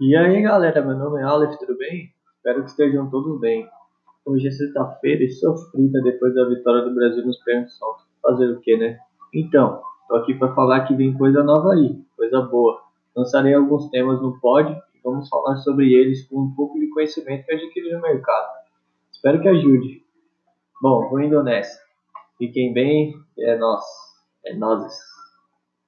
E aí galera, meu nome é Aleph, tudo bem? Espero que estejam todos bem. Hoje é sexta-feira e sofrida depois da vitória do Brasil nos pênaltis Fazer o que, né? Então, tô aqui para falar que vem coisa nova aí, coisa boa. Lançarei alguns temas no pod e vamos falar sobre eles com um pouco de conhecimento que adquiri no mercado. Espero que ajude. Bom, vou indo nessa. Fiquem bem, é nós, é nozes.